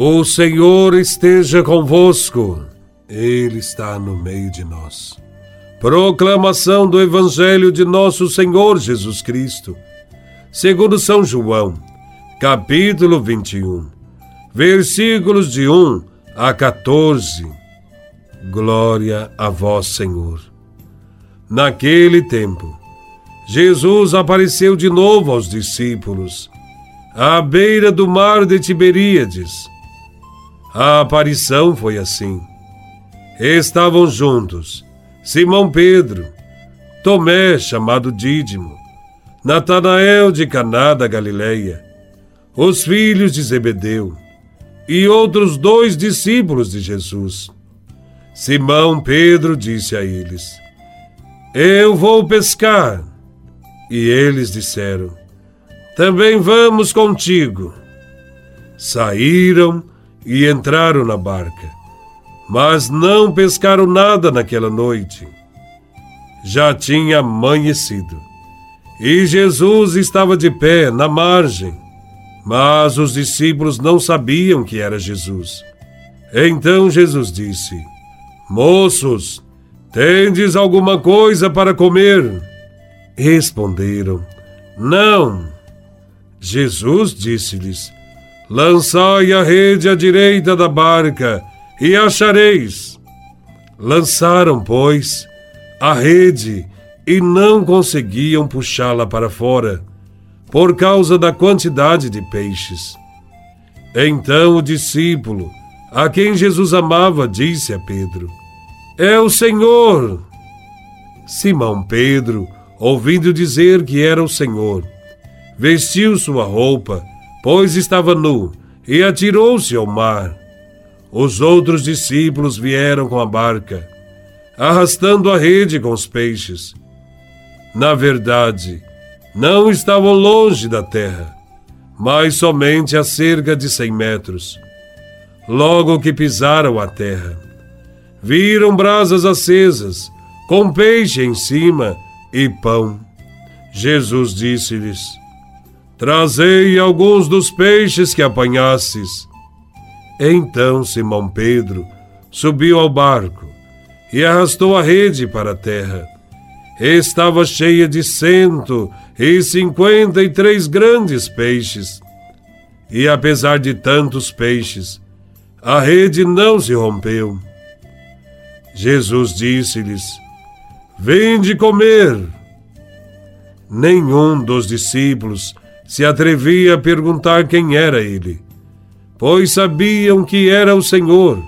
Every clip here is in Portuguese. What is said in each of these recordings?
O Senhor esteja convosco, Ele está no meio de nós. Proclamação do Evangelho de Nosso Senhor Jesus Cristo, segundo São João, capítulo 21, versículos de 1 a 14. Glória a Vós, Senhor. Naquele tempo, Jesus apareceu de novo aos discípulos, à beira do mar de Tiberíades a aparição foi assim. Estavam juntos Simão Pedro, Tomé, chamado Dídimo, Natanael de Caná da Galileia, os filhos de Zebedeu e outros dois discípulos de Jesus. Simão Pedro disse a eles: Eu vou pescar. E eles disseram: Também vamos contigo. Saíram e entraram na barca, mas não pescaram nada naquela noite. Já tinha amanhecido e Jesus estava de pé na margem, mas os discípulos não sabiam que era Jesus. Então Jesus disse: Moços, tendes alguma coisa para comer? Responderam: Não. Jesus disse-lhes: Lançai a rede à direita da barca e achareis. Lançaram, pois, a rede e não conseguiam puxá-la para fora, por causa da quantidade de peixes. Então o discípulo, a quem Jesus amava, disse a Pedro: É o Senhor! Simão Pedro, ouvindo dizer que era o Senhor, vestiu sua roupa pois estava nu, e atirou-se ao mar. Os outros discípulos vieram com a barca, arrastando a rede com os peixes. Na verdade, não estavam longe da terra, mas somente a cerca de cem metros. Logo que pisaram a terra, viram brasas acesas, com peixe em cima e pão. Jesus disse-lhes: Trazei alguns dos peixes que apanhastes. Então Simão Pedro subiu ao barco e arrastou a rede para a terra. Estava cheia de cento e cinquenta e três grandes peixes. E apesar de tantos peixes, a rede não se rompeu. Jesus disse-lhes: Vinde comer. Nenhum dos discípulos se atrevia a perguntar quem era ele, pois sabiam que era o Senhor.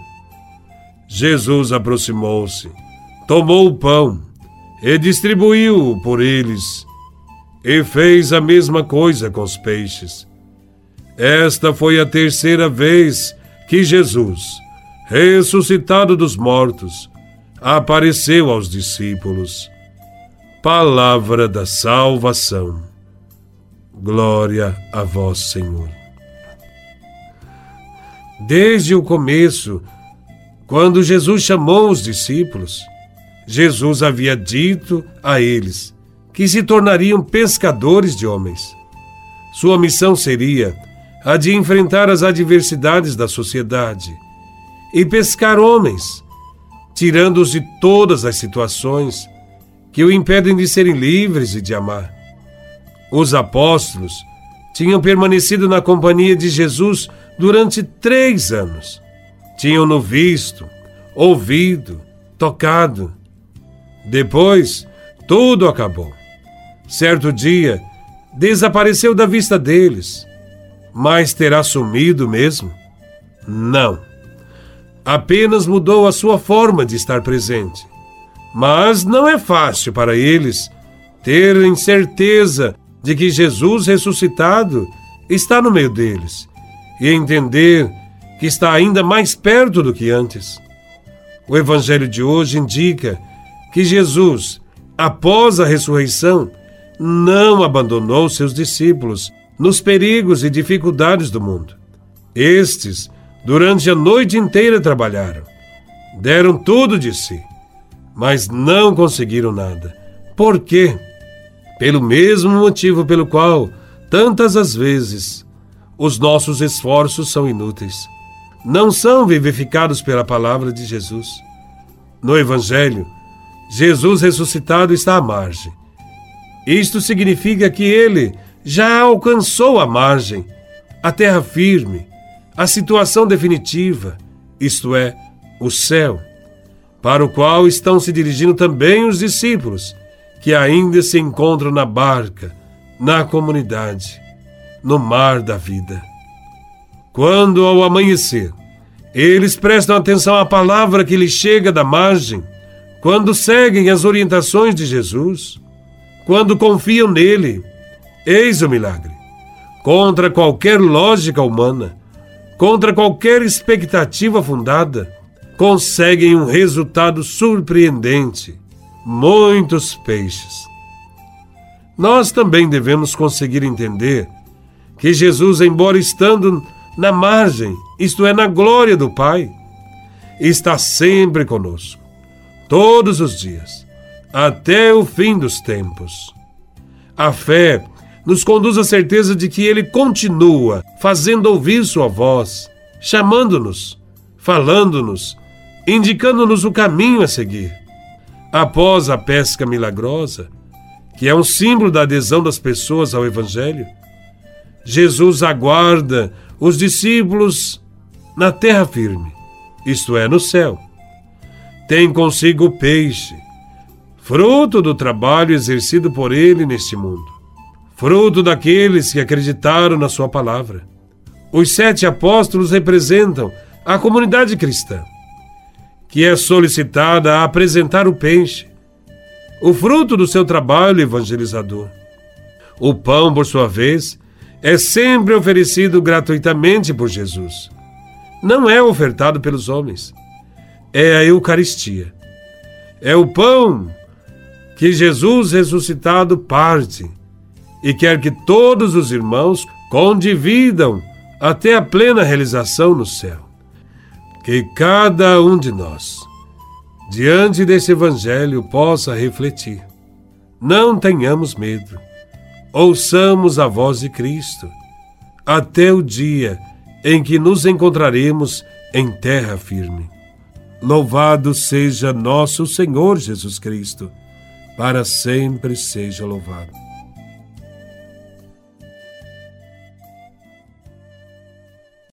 Jesus aproximou-se, tomou o pão e distribuiu-o por eles, e fez a mesma coisa com os peixes. Esta foi a terceira vez que Jesus, ressuscitado dos mortos, apareceu aos discípulos. Palavra da salvação. Glória a vós, Senhor. Desde o começo, quando Jesus chamou os discípulos, Jesus havia dito a eles que se tornariam pescadores de homens. Sua missão seria a de enfrentar as adversidades da sociedade e pescar homens, tirando-os de todas as situações que o impedem de serem livres e de amar. Os apóstolos tinham permanecido na companhia de Jesus durante três anos. Tinham-no visto, ouvido, tocado. Depois, tudo acabou. Certo dia, desapareceu da vista deles. Mas terá sumido mesmo? Não. Apenas mudou a sua forma de estar presente. Mas não é fácil para eles terem certeza de que Jesus ressuscitado está no meio deles e entender que está ainda mais perto do que antes. O Evangelho de hoje indica que Jesus, após a ressurreição, não abandonou seus discípulos nos perigos e dificuldades do mundo. Estes, durante a noite inteira, trabalharam, deram tudo de si, mas não conseguiram nada. Por quê? Pelo mesmo motivo pelo qual, tantas as vezes, os nossos esforços são inúteis. não são vivificados pela palavra de Jesus. No Evangelho, Jesus ressuscitado está à margem. Isto significa que ele já alcançou a margem, a terra firme, a situação definitiva, isto é, o céu, para o qual estão se dirigindo também os discípulos, que ainda se encontram na barca, na comunidade, no mar da vida. Quando, ao amanhecer, eles prestam atenção à palavra que lhes chega da margem, quando seguem as orientações de Jesus, quando confiam nele, eis o milagre. Contra qualquer lógica humana, contra qualquer expectativa fundada, conseguem um resultado surpreendente: muitos peixes. Nós também devemos conseguir entender que Jesus, embora estando na margem, isto é, na glória do Pai, está sempre conosco, todos os dias, até o fim dos tempos. A fé nos conduz à certeza de que Ele continua fazendo ouvir Sua voz, chamando-nos, falando-nos, indicando-nos o caminho a seguir. Após a pesca milagrosa, que é um símbolo da adesão das pessoas ao Evangelho, Jesus aguarda os discípulos na terra firme, isto é, no céu. Tem consigo o peixe, fruto do trabalho exercido por ele neste mundo, fruto daqueles que acreditaram na sua palavra. Os sete apóstolos representam a comunidade cristã, que é solicitada a apresentar o peixe, o fruto do seu trabalho evangelizador. O pão, por sua vez, é sempre oferecido gratuitamente por Jesus. Não é ofertado pelos homens. É a Eucaristia. É o pão que Jesus ressuscitado parte e quer que todos os irmãos condividam até a plena realização no céu. Que cada um de nós, diante desse Evangelho, possa refletir. Não tenhamos medo ouçamos a voz de Cristo, até o dia em que nos encontraremos em terra firme. Louvado seja nosso Senhor Jesus Cristo, para sempre seja louvado.